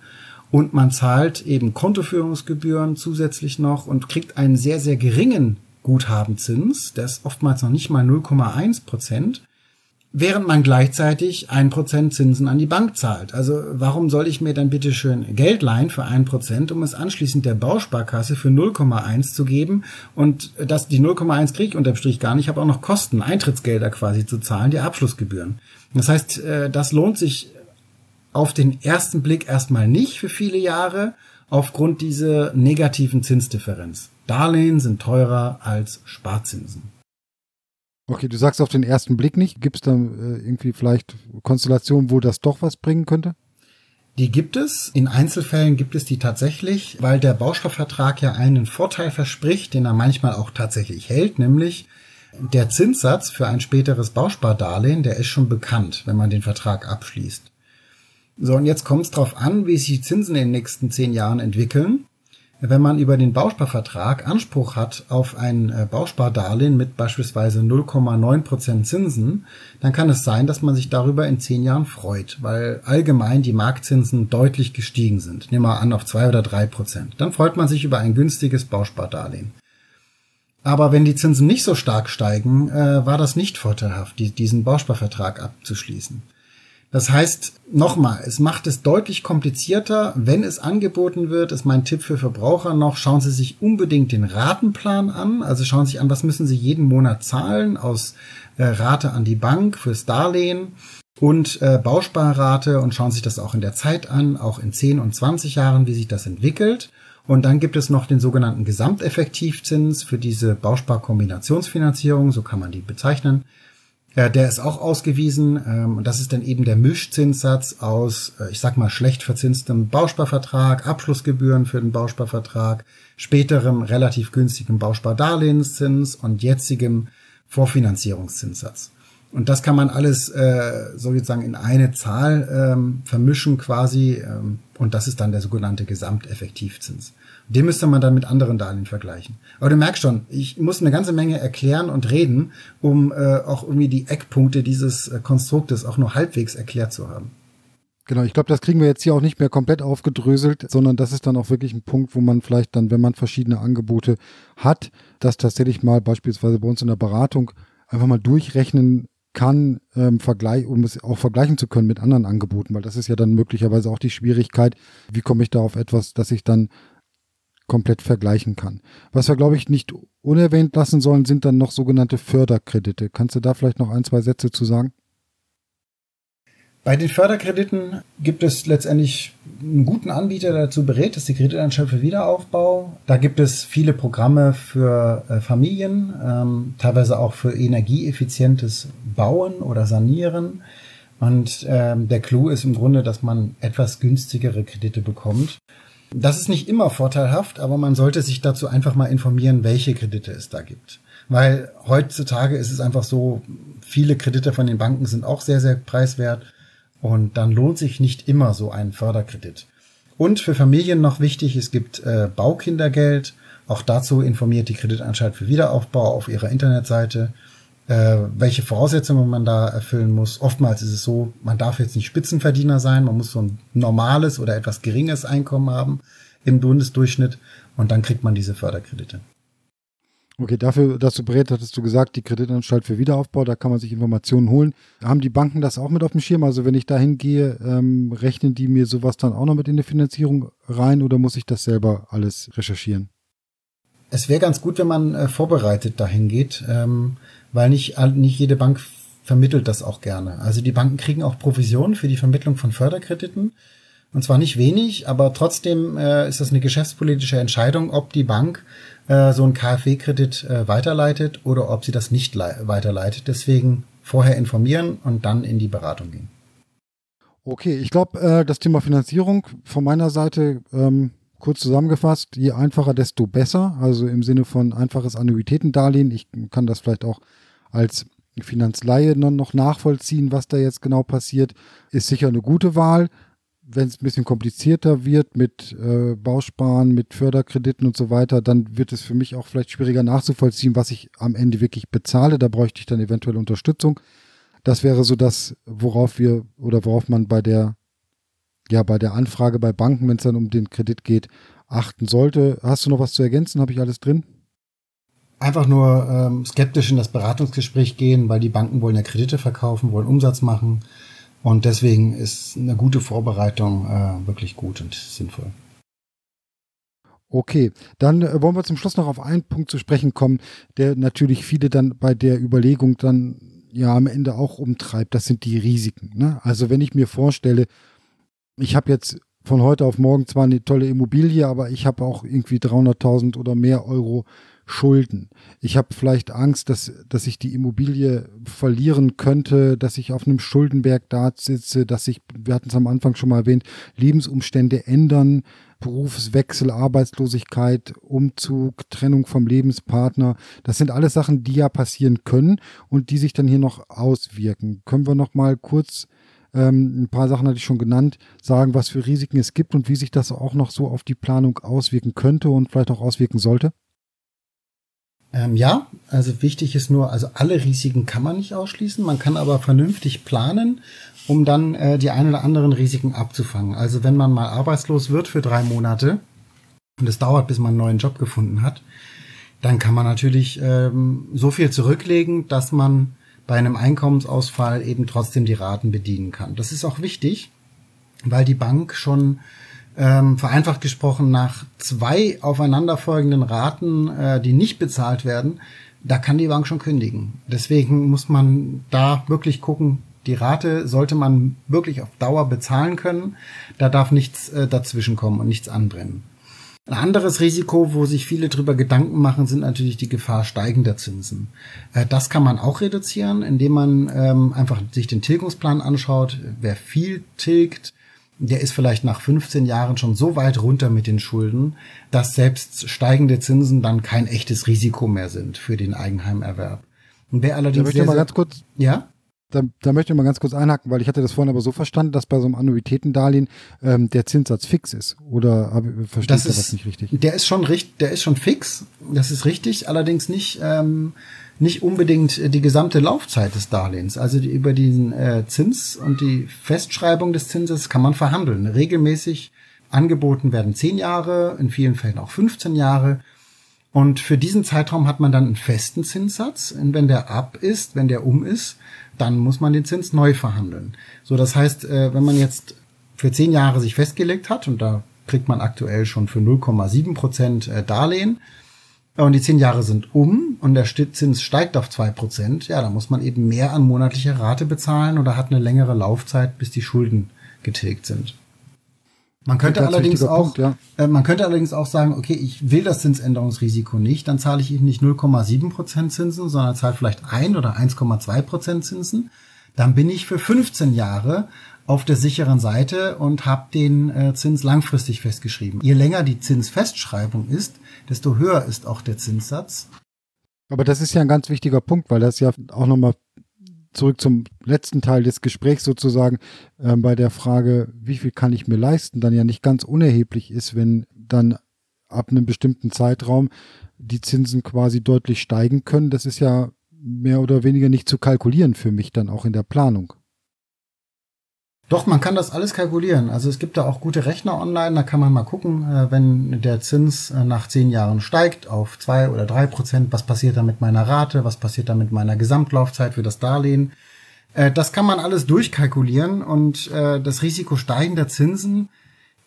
und man zahlt eben Kontoführungsgebühren zusätzlich noch und kriegt einen sehr, sehr geringen Guthabenzins, der ist oftmals noch nicht mal 0,1 Prozent, während man gleichzeitig ein Prozent Zinsen an die Bank zahlt. Also warum soll ich mir dann bitte schön Geld leihen für ein Prozent, um es anschließend der Bausparkasse für 0,1 zu geben und das, die 0,1 kriege ich unterm Strich gar nicht, ich habe auch noch Kosten, Eintrittsgelder quasi zu zahlen, die Abschlussgebühren. Das heißt, äh, das lohnt sich auf den ersten Blick erstmal nicht für viele Jahre aufgrund dieser negativen Zinsdifferenz. Darlehen sind teurer als Sparzinsen. Okay, du sagst auf den ersten Blick nicht. Gibt es da äh, irgendwie vielleicht Konstellationen, wo das doch was bringen könnte? Die gibt es. In Einzelfällen gibt es die tatsächlich, weil der Baustoffvertrag ja einen Vorteil verspricht, den er manchmal auch tatsächlich hält, nämlich der Zinssatz für ein späteres Bauspardarlehen, der ist schon bekannt, wenn man den Vertrag abschließt. So, und jetzt kommt es darauf an, wie sich die Zinsen in den nächsten zehn Jahren entwickeln. wenn man über den Bausparvertrag Anspruch hat auf ein äh, Bauspardarlehen mit beispielsweise 0,9% Zinsen, dann kann es sein, dass man sich darüber in zehn Jahren freut, weil allgemein die Marktzinsen deutlich gestiegen sind. Nehmen wir an auf zwei oder drei Prozent. Dann freut man sich über ein günstiges Bauspardarlehen. Aber wenn die Zinsen nicht so stark steigen, äh, war das nicht vorteilhaft, die, diesen Bausparvertrag abzuschließen. Das heißt, nochmal, es macht es deutlich komplizierter. Wenn es angeboten wird, ist mein Tipp für Verbraucher noch, schauen Sie sich unbedingt den Ratenplan an. Also schauen Sie sich an, was müssen Sie jeden Monat zahlen aus äh, Rate an die Bank fürs Darlehen und äh, Bausparrate und schauen sich das auch in der Zeit an, auch in 10 und 20 Jahren, wie sich das entwickelt. Und dann gibt es noch den sogenannten Gesamteffektivzins für diese Bausparkombinationsfinanzierung, so kann man die bezeichnen. Ja, der ist auch ausgewiesen ähm, und das ist dann eben der Mischzinssatz aus, äh, ich sag mal, schlecht verzinstem Bausparvertrag, Abschlussgebühren für den Bausparvertrag, späterem relativ günstigem Bauspardarlehenszins und jetzigem Vorfinanzierungszinssatz. Und das kann man alles äh, sozusagen in eine Zahl ähm, vermischen quasi ähm, und das ist dann der sogenannte Gesamteffektivzins. Den müsste man dann mit anderen Darlehen vergleichen. Aber du merkst schon, ich muss eine ganze Menge erklären und reden, um äh, auch irgendwie die Eckpunkte dieses äh, Konstruktes auch nur halbwegs erklärt zu haben. Genau, ich glaube, das kriegen wir jetzt hier auch nicht mehr komplett aufgedröselt, sondern das ist dann auch wirklich ein Punkt, wo man vielleicht dann, wenn man verschiedene Angebote hat, das tatsächlich mal beispielsweise bei uns in der Beratung einfach mal durchrechnen kann, ähm, Vergleich, um es auch vergleichen zu können mit anderen Angeboten, weil das ist ja dann möglicherweise auch die Schwierigkeit, wie komme ich da auf etwas, dass ich dann komplett vergleichen kann. Was wir, glaube ich, nicht unerwähnt lassen sollen, sind dann noch sogenannte Förderkredite. Kannst du da vielleicht noch ein, zwei Sätze zu sagen? Bei den Förderkrediten gibt es letztendlich einen guten Anbieter, der dazu berät, ist die Kreditanstalt für Wiederaufbau. Da gibt es viele Programme für äh, Familien, ähm, teilweise auch für energieeffizientes Bauen oder Sanieren. Und ähm, der Clou ist im Grunde, dass man etwas günstigere Kredite bekommt. Das ist nicht immer vorteilhaft, aber man sollte sich dazu einfach mal informieren, welche Kredite es da gibt. Weil heutzutage ist es einfach so, viele Kredite von den Banken sind auch sehr, sehr preiswert und dann lohnt sich nicht immer so ein Förderkredit. Und für Familien noch wichtig, es gibt äh, Baukindergeld. Auch dazu informiert die Kreditanstalt für Wiederaufbau auf ihrer Internetseite äh, welche Voraussetzungen man da erfüllen muss. Oftmals ist es so, man darf jetzt nicht Spitzenverdiener sein, man muss so ein normales oder etwas geringes Einkommen haben im Bundesdurchschnitt und dann kriegt man diese Förderkredite. Okay, dafür, dass du berät, hattest du gesagt, die Kreditanstalt für Wiederaufbau, da kann man sich Informationen holen. Haben die Banken das auch mit auf dem Schirm? Also wenn ich da hingehe, ähm, rechnen die mir sowas dann auch noch mit in die Finanzierung rein oder muss ich das selber alles recherchieren? Es wäre ganz gut, wenn man äh, vorbereitet dahin geht. Ähm, weil nicht, nicht jede Bank vermittelt das auch gerne. Also die Banken kriegen auch Provisionen für die Vermittlung von Förderkrediten. Und zwar nicht wenig, aber trotzdem äh, ist das eine geschäftspolitische Entscheidung, ob die Bank äh, so einen KfW-Kredit äh, weiterleitet oder ob sie das nicht weiterleitet. Deswegen vorher informieren und dann in die Beratung gehen. Okay, ich glaube, äh, das Thema Finanzierung von meiner Seite ähm, kurz zusammengefasst, je einfacher, desto besser. Also im Sinne von einfaches Annuitätendarlehen. Ich kann das vielleicht auch als Finanzleihe noch nachvollziehen, was da jetzt genau passiert. Ist sicher eine gute Wahl. Wenn es ein bisschen komplizierter wird mit äh, Bausparen, mit Förderkrediten und so weiter, dann wird es für mich auch vielleicht schwieriger nachzuvollziehen, was ich am Ende wirklich bezahle. Da bräuchte ich dann eventuell Unterstützung. Das wäre so das, worauf wir oder worauf man bei der ja bei der Anfrage bei Banken, wenn es dann um den Kredit geht, achten sollte. Hast du noch was zu ergänzen? Habe ich alles drin? Einfach nur ähm, skeptisch in das Beratungsgespräch gehen, weil die Banken wollen ja Kredite verkaufen, wollen Umsatz machen. Und deswegen ist eine gute Vorbereitung äh, wirklich gut und sinnvoll. Okay, dann äh, wollen wir zum Schluss noch auf einen Punkt zu sprechen kommen, der natürlich viele dann bei der Überlegung dann ja am Ende auch umtreibt. Das sind die Risiken. Ne? Also wenn ich mir vorstelle, ich habe jetzt von heute auf morgen zwar eine tolle Immobilie, aber ich habe auch irgendwie 300.000 oder mehr Euro Schulden. Ich habe vielleicht Angst, dass, dass ich die Immobilie verlieren könnte, dass ich auf einem Schuldenberg da sitze, dass sich, wir hatten es am Anfang schon mal erwähnt, Lebensumstände ändern, Berufswechsel, Arbeitslosigkeit, Umzug, Trennung vom Lebenspartner. Das sind alles Sachen, die ja passieren können und die sich dann hier noch auswirken. Können wir noch mal kurz ähm, ein paar Sachen hatte ich schon genannt, sagen, was für Risiken es gibt und wie sich das auch noch so auf die Planung auswirken könnte und vielleicht auch auswirken sollte? Ähm, ja, also wichtig ist nur, also alle Risiken kann man nicht ausschließen, man kann aber vernünftig planen, um dann äh, die ein oder anderen Risiken abzufangen. Also wenn man mal arbeitslos wird für drei Monate und es dauert, bis man einen neuen Job gefunden hat, dann kann man natürlich ähm, so viel zurücklegen, dass man bei einem Einkommensausfall eben trotzdem die Raten bedienen kann. Das ist auch wichtig, weil die Bank schon ähm, vereinfacht gesprochen nach zwei aufeinanderfolgenden Raten, äh, die nicht bezahlt werden, da kann die Bank schon kündigen. Deswegen muss man da wirklich gucken, die Rate sollte man wirklich auf Dauer bezahlen können. Da darf nichts äh, dazwischen kommen und nichts anbrennen. Ein anderes Risiko, wo sich viele drüber Gedanken machen, sind natürlich die Gefahr steigender Zinsen. Äh, das kann man auch reduzieren, indem man ähm, einfach sich den Tilgungsplan anschaut. Wer viel tilgt, der ist vielleicht nach 15 Jahren schon so weit runter mit den Schulden, dass selbst steigende Zinsen dann kein echtes Risiko mehr sind für den Eigenheimerwerb. Und wer allerdings da möchte ich mal ganz kurz, ja? Da, da möchte ich mal ganz kurz einhaken, weil ich hatte das vorhin aber so verstanden, dass bei so einem Annuitätendarlehen ähm, der Zinssatz fix ist. Oder verstehe ich das ist, nicht richtig? Der ist schon richtig, der ist schon fix. Das ist richtig, allerdings nicht ähm, nicht unbedingt die gesamte Laufzeit des Darlehens. Also die, über den äh, Zins und die Festschreibung des Zinses kann man verhandeln. Regelmäßig angeboten werden zehn Jahre, in vielen Fällen auch 15 Jahre. Und für diesen Zeitraum hat man dann einen festen Zinssatz. Und wenn der ab ist, wenn der um ist, dann muss man den Zins neu verhandeln. So, das heißt, äh, wenn man jetzt für zehn Jahre sich festgelegt hat und da kriegt man aktuell schon für 0,7 Prozent äh, Darlehen und die zehn Jahre sind um und der Zins steigt auf zwei Prozent, ja, dann muss man eben mehr an monatlicher Rate bezahlen oder hat eine längere Laufzeit, bis die Schulden getilgt sind. Man könnte allerdings auch, Punkt, ja. äh, man könnte allerdings auch sagen, okay, ich will das Zinsänderungsrisiko nicht, dann zahle ich eben nicht 0,7 Prozent Zinsen, sondern zahle vielleicht ein oder 1,2 Prozent Zinsen. Dann bin ich für 15 Jahre auf der sicheren Seite und habe den äh, Zins langfristig festgeschrieben. Je länger die Zinsfestschreibung ist, desto höher ist auch der Zinssatz. Aber das ist ja ein ganz wichtiger Punkt, weil das ja auch nochmal zurück zum letzten Teil des Gesprächs sozusagen äh, bei der Frage, wie viel kann ich mir leisten, dann ja nicht ganz unerheblich ist, wenn dann ab einem bestimmten Zeitraum die Zinsen quasi deutlich steigen können. Das ist ja mehr oder weniger nicht zu kalkulieren für mich dann auch in der Planung. Doch, man kann das alles kalkulieren. Also es gibt da auch gute Rechner online, da kann man mal gucken, äh, wenn der Zins äh, nach zehn Jahren steigt auf zwei oder drei Prozent, was passiert da mit meiner Rate, was passiert da mit meiner Gesamtlaufzeit für das Darlehen. Äh, das kann man alles durchkalkulieren und das Risiko steigender Zinsen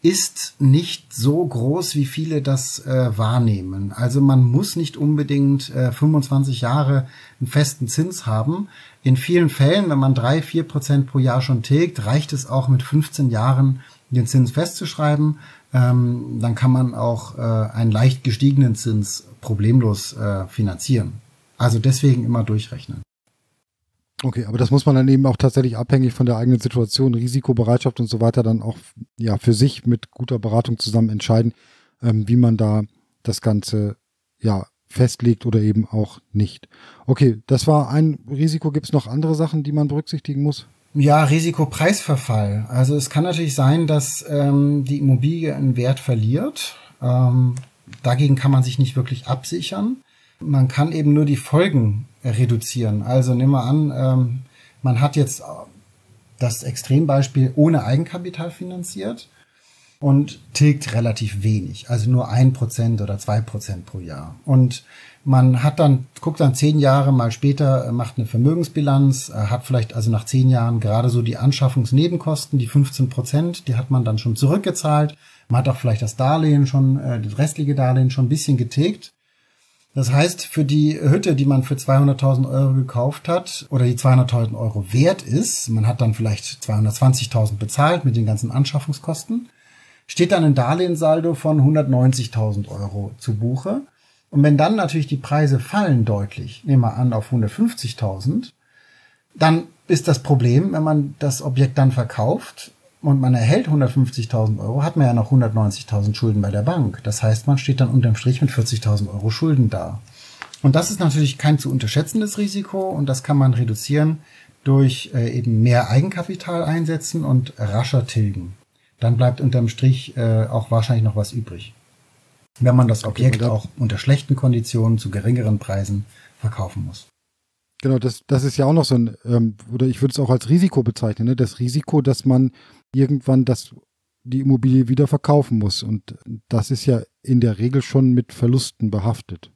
ist nicht so groß, wie viele das wahrnehmen. Also man muss nicht unbedingt äh, 25 Jahre einen festen Zins haben. In vielen Fällen, wenn man drei, vier Prozent pro Jahr schon tilgt, reicht es auch mit 15 Jahren den Zins festzuschreiben. Ähm, dann kann man auch äh, einen leicht gestiegenen Zins problemlos äh, finanzieren. Also deswegen immer durchrechnen. Okay, aber das muss man dann eben auch tatsächlich abhängig von der eigenen Situation, Risikobereitschaft und so weiter dann auch ja für sich mit guter Beratung zusammen entscheiden, ähm, wie man da das Ganze ja festlegt oder eben auch nicht. Okay, das war ein Risiko. Gibt es noch andere Sachen, die man berücksichtigen muss? Ja, Risikopreisverfall. Also es kann natürlich sein, dass ähm, die Immobilie einen Wert verliert. Ähm, dagegen kann man sich nicht wirklich absichern. Man kann eben nur die Folgen reduzieren. Also nehmen wir an, ähm, man hat jetzt das Extrembeispiel ohne Eigenkapital finanziert und tilgt relativ wenig, also nur ein Prozent oder zwei Prozent pro Jahr. Und man hat dann, guckt dann zehn Jahre mal später, äh, macht eine Vermögensbilanz, äh, hat vielleicht also nach zehn Jahren gerade so die Anschaffungsnebenkosten, die 15 Prozent, die hat man dann schon zurückgezahlt. Man hat auch vielleicht das Darlehen schon, äh, das restliche Darlehen schon ein bisschen getilgt. Das heißt, für die Hütte, die man für 200.000 Euro gekauft hat oder die 200.000 Euro wert ist, man hat dann vielleicht 220.000 bezahlt mit den ganzen Anschaffungskosten, steht dann ein Darlehenssaldo von 190.000 Euro zu Buche. Und wenn dann natürlich die Preise fallen deutlich, nehmen wir an auf 150.000, dann ist das Problem, wenn man das Objekt dann verkauft, und man erhält 150.000 Euro, hat man ja noch 190.000 Schulden bei der Bank. Das heißt, man steht dann unterm Strich mit 40.000 Euro Schulden da. Und das ist natürlich kein zu unterschätzendes Risiko und das kann man reduzieren durch äh, eben mehr Eigenkapital einsetzen und rascher tilgen. Dann bleibt unterm Strich äh, auch wahrscheinlich noch was übrig. Wenn man das Objekt auch unter schlechten Konditionen zu geringeren Preisen verkaufen muss. Genau, das, das ist ja auch noch so ein, ähm, oder ich würde es auch als Risiko bezeichnen, ne? das Risiko, dass man irgendwann das, die Immobilie wieder verkaufen muss. Und das ist ja in der Regel schon mit Verlusten behaftet.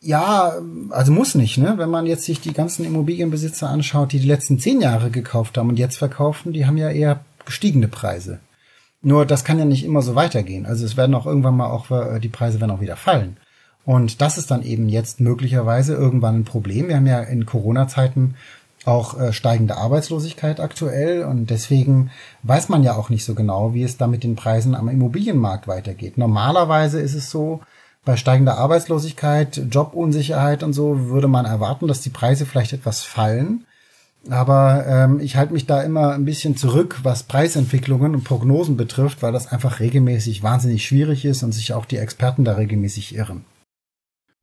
Ja, also muss nicht, ne? Wenn man jetzt sich die ganzen Immobilienbesitzer anschaut, die die letzten zehn Jahre gekauft haben und jetzt verkaufen, die haben ja eher gestiegene Preise. Nur das kann ja nicht immer so weitergehen. Also es werden auch irgendwann mal auch äh, die Preise werden auch wieder fallen. Und das ist dann eben jetzt möglicherweise irgendwann ein Problem. Wir haben ja in Corona-Zeiten auch äh, steigende Arbeitslosigkeit aktuell und deswegen weiß man ja auch nicht so genau, wie es da mit den Preisen am Immobilienmarkt weitergeht. Normalerweise ist es so, bei steigender Arbeitslosigkeit, Jobunsicherheit und so würde man erwarten, dass die Preise vielleicht etwas fallen. Aber ähm, ich halte mich da immer ein bisschen zurück, was Preisentwicklungen und Prognosen betrifft, weil das einfach regelmäßig wahnsinnig schwierig ist und sich auch die Experten da regelmäßig irren.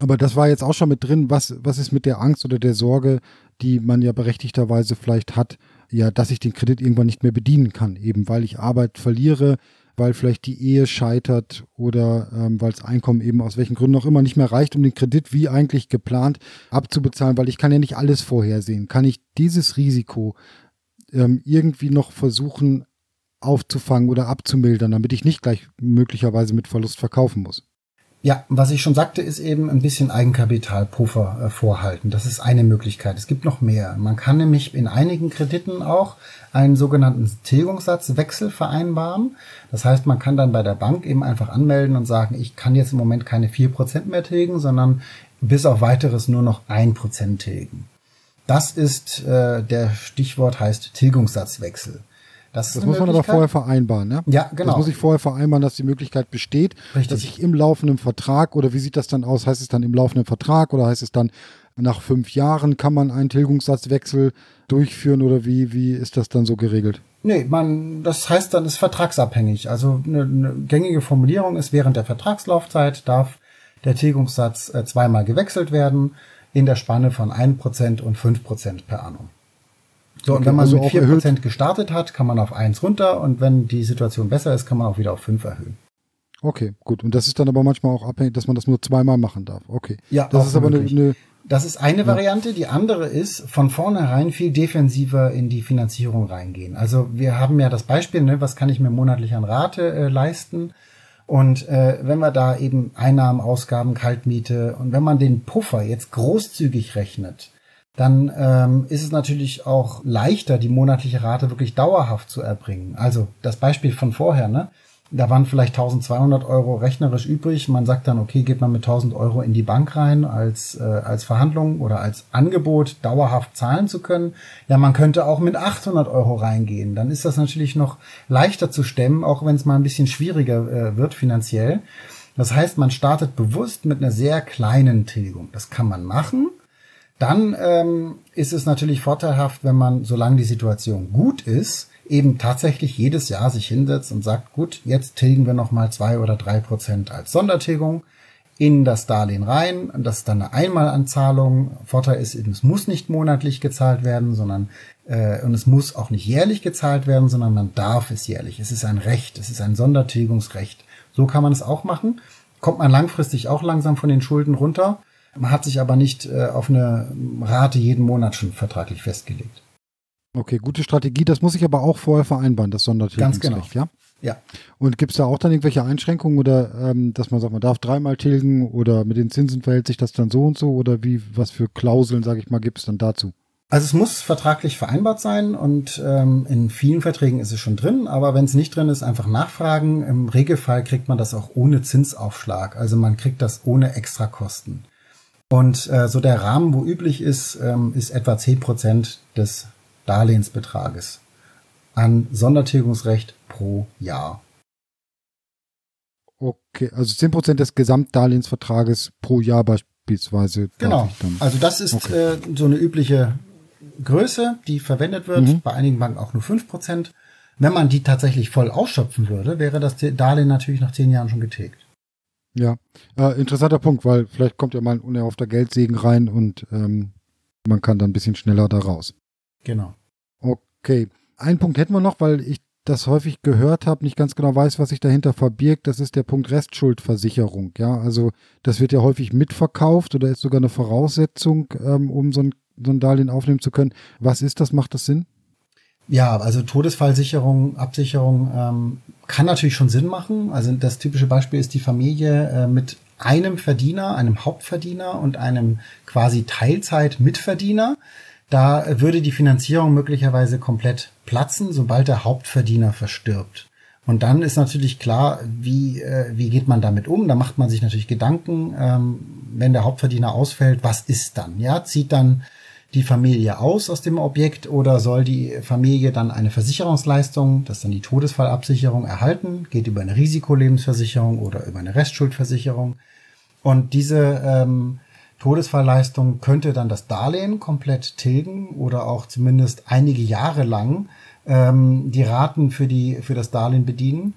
Aber das war jetzt auch schon mit drin. Was, was ist mit der Angst oder der Sorge, die man ja berechtigterweise vielleicht hat, ja, dass ich den Kredit irgendwann nicht mehr bedienen kann, eben weil ich Arbeit verliere, weil vielleicht die Ehe scheitert oder ähm, weil das Einkommen eben aus welchen Gründen auch immer nicht mehr reicht, um den Kredit wie eigentlich geplant abzubezahlen, weil ich kann ja nicht alles vorhersehen. Kann ich dieses Risiko ähm, irgendwie noch versuchen aufzufangen oder abzumildern, damit ich nicht gleich möglicherweise mit Verlust verkaufen muss? Ja, was ich schon sagte, ist eben ein bisschen Eigenkapitalpuffer äh, vorhalten. Das ist eine Möglichkeit. Es gibt noch mehr. Man kann nämlich in einigen Krediten auch einen sogenannten Tilgungssatzwechsel vereinbaren. Das heißt, man kann dann bei der Bank eben einfach anmelden und sagen, ich kann jetzt im Moment keine vier Prozent mehr tilgen, sondern bis auf weiteres nur noch ein Prozent tilgen. Das ist äh, der Stichwort heißt Tilgungssatzwechsel. Das, das muss man aber vorher vereinbaren, ne? Ja, genau. Das muss ich vorher vereinbaren, dass die Möglichkeit besteht, Richtig. dass ich im laufenden Vertrag oder wie sieht das dann aus? Heißt es dann im laufenden Vertrag oder heißt es dann nach fünf Jahren kann man einen Tilgungssatzwechsel durchführen oder wie, wie ist das dann so geregelt? Nee, man, das heißt dann, ist vertragsabhängig. Also eine, eine gängige Formulierung ist, während der Vertragslaufzeit darf der Tilgungssatz äh, zweimal gewechselt werden in der Spanne von 1% und 5% per annum. So, okay, und wenn man also mit 4% erhöht. gestartet hat, kann man auf 1 runter und wenn die Situation besser ist, kann man auch wieder auf 5 erhöhen. Okay, gut. Und das ist dann aber manchmal auch abhängig, dass man das nur zweimal machen darf. Okay. Ja, das ist aber eine, eine, Das ist eine ja. Variante. Die andere ist, von vornherein viel defensiver in die Finanzierung reingehen. Also wir haben ja das Beispiel, ne, was kann ich mir monatlich an Rate äh, leisten? Und äh, wenn wir da eben Einnahmen, Ausgaben, Kaltmiete und wenn man den Puffer jetzt großzügig rechnet, dann ähm, ist es natürlich auch leichter, die monatliche Rate wirklich dauerhaft zu erbringen. Also das Beispiel von vorher, ne? Da waren vielleicht 1200 Euro rechnerisch übrig. Man sagt dann, okay, geht man mit 1000 Euro in die Bank rein als, äh, als Verhandlung oder als Angebot dauerhaft zahlen zu können. Ja, man könnte auch mit 800 Euro reingehen. Dann ist das natürlich noch leichter zu stemmen, auch wenn es mal ein bisschen schwieriger äh, wird finanziell. Das heißt, man startet bewusst mit einer sehr kleinen Tilgung. Das kann man machen. Dann ähm, ist es natürlich vorteilhaft, wenn man, solange die Situation gut ist, eben tatsächlich jedes Jahr sich hinsetzt und sagt, gut, jetzt tilgen wir nochmal zwei oder drei Prozent als Sondertilgung in das Darlehen rein. Das ist dann eine Einmalanzahlung. Vorteil ist eben, es muss nicht monatlich gezahlt werden, sondern äh, und es muss auch nicht jährlich gezahlt werden, sondern man darf es jährlich. Es ist ein Recht, es ist ein Sondertilgungsrecht. So kann man es auch machen. Kommt man langfristig auch langsam von den Schulden runter. Man hat sich aber nicht äh, auf eine Rate jeden Monat schon vertraglich festgelegt. Okay, gute Strategie. Das muss ich aber auch vorher vereinbaren, das Sondertilgungsrecht, Ganz genau. ja? Ja. Und gibt es da auch dann irgendwelche Einschränkungen oder ähm, dass man sagt, man darf dreimal tilgen oder mit den Zinsen verhält sich das dann so und so oder wie, was für Klauseln, sage ich mal, gibt es dann dazu? Also es muss vertraglich vereinbart sein und ähm, in vielen Verträgen ist es schon drin, aber wenn es nicht drin ist, einfach nachfragen. Im Regelfall kriegt man das auch ohne Zinsaufschlag, also man kriegt das ohne Extrakosten. Und äh, so der Rahmen, wo üblich ist, ähm, ist etwa zehn Prozent des Darlehensbetrages an Sondertilgungsrecht pro Jahr. Okay, also zehn Prozent des Gesamtdarlehensvertrages pro Jahr beispielsweise. Genau, also das ist okay. äh, so eine übliche Größe, die verwendet wird, mhm. bei einigen Banken auch nur fünf Prozent. Wenn man die tatsächlich voll ausschöpfen würde, wäre das Darlehen natürlich nach zehn Jahren schon getilgt. Ja, äh, interessanter Punkt, weil vielleicht kommt ja mal ein unerhoffter Geldsegen rein und ähm, man kann dann ein bisschen schneller da raus. Genau. Okay. Einen Punkt hätten wir noch, weil ich das häufig gehört habe, nicht ganz genau weiß, was sich dahinter verbirgt. Das ist der Punkt Restschuldversicherung. Ja, also das wird ja häufig mitverkauft oder ist sogar eine Voraussetzung, ähm, um so ein, so ein Darlehen aufnehmen zu können. Was ist das? Macht das Sinn? Ja, also Todesfallsicherung, Absicherung ähm, kann natürlich schon Sinn machen. Also das typische Beispiel ist die Familie äh, mit einem Verdiener, einem Hauptverdiener und einem quasi Teilzeit-Mitverdiener. Da würde die Finanzierung möglicherweise komplett platzen, sobald der Hauptverdiener verstirbt. Und dann ist natürlich klar, wie, äh, wie geht man damit um? Da macht man sich natürlich Gedanken, ähm, wenn der Hauptverdiener ausfällt, was ist dann? Ja, zieht dann die Familie aus aus dem Objekt oder soll die Familie dann eine Versicherungsleistung, das ist dann die Todesfallabsicherung, erhalten? Geht über eine Risikolebensversicherung oder über eine Restschuldversicherung? Und diese ähm, Todesfallleistung könnte dann das Darlehen komplett tilgen oder auch zumindest einige Jahre lang ähm, die Raten für, die, für das Darlehen bedienen.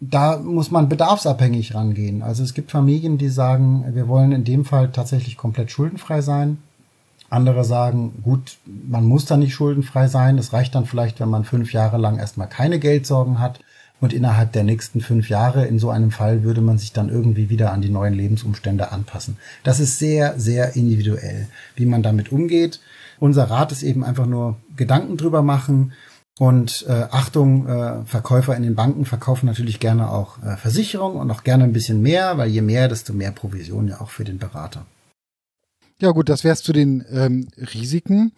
Da muss man bedarfsabhängig rangehen. Also es gibt Familien, die sagen, wir wollen in dem Fall tatsächlich komplett schuldenfrei sein. Andere sagen, gut, man muss da nicht schuldenfrei sein. Es reicht dann vielleicht, wenn man fünf Jahre lang erstmal keine Geldsorgen hat und innerhalb der nächsten fünf Jahre in so einem Fall würde man sich dann irgendwie wieder an die neuen Lebensumstände anpassen. Das ist sehr, sehr individuell, wie man damit umgeht. Unser Rat ist eben einfach nur Gedanken drüber machen und äh, Achtung, äh, Verkäufer in den Banken verkaufen natürlich gerne auch äh, Versicherungen und auch gerne ein bisschen mehr, weil je mehr, desto mehr Provision ja auch für den Berater. Ja gut, das wär's zu den ähm, Risiken.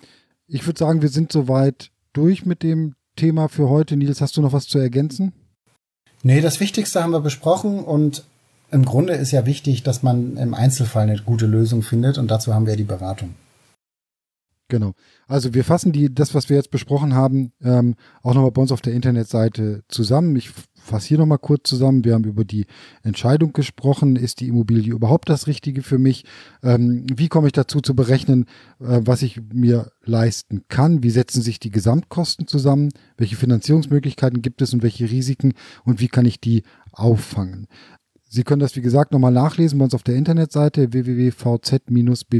Ich würde sagen, wir sind soweit durch mit dem Thema für heute. Nils, hast du noch was zu ergänzen? Nee, das Wichtigste haben wir besprochen und im Grunde ist ja wichtig, dass man im Einzelfall eine gute Lösung findet und dazu haben wir die Beratung. Genau. Also wir fassen die, das, was wir jetzt besprochen haben, ähm, auch nochmal bei uns auf der Internetseite zusammen. Ich fasse hier nochmal kurz zusammen. Wir haben über die Entscheidung gesprochen. Ist die Immobilie überhaupt das Richtige für mich? Ähm, wie komme ich dazu zu berechnen, äh, was ich mir leisten kann? Wie setzen sich die Gesamtkosten zusammen? Welche Finanzierungsmöglichkeiten gibt es und welche Risiken? Und wie kann ich die auffangen? Sie können das, wie gesagt, nochmal nachlesen bei uns auf der Internetseite www.vz-bw.de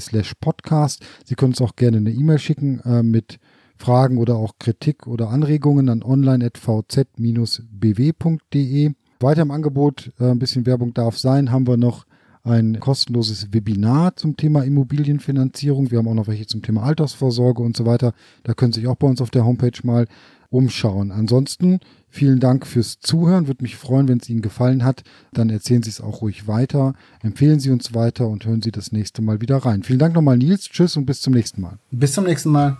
slash podcast. Sie können uns auch gerne eine E-Mail schicken äh, mit Fragen oder auch Kritik oder Anregungen an online.vz-bw.de. Weiter im Angebot, äh, ein bisschen Werbung darf sein, haben wir noch ein kostenloses Webinar zum Thema Immobilienfinanzierung. Wir haben auch noch welche zum Thema Altersvorsorge und so weiter. Da können Sie sich auch bei uns auf der Homepage mal umschauen. Ansonsten vielen Dank fürs Zuhören. Würde mich freuen, wenn es Ihnen gefallen hat. Dann erzählen Sie es auch ruhig weiter. Empfehlen Sie uns weiter und hören Sie das nächste Mal wieder rein. Vielen Dank nochmal, Nils. Tschüss und bis zum nächsten Mal. Bis zum nächsten Mal.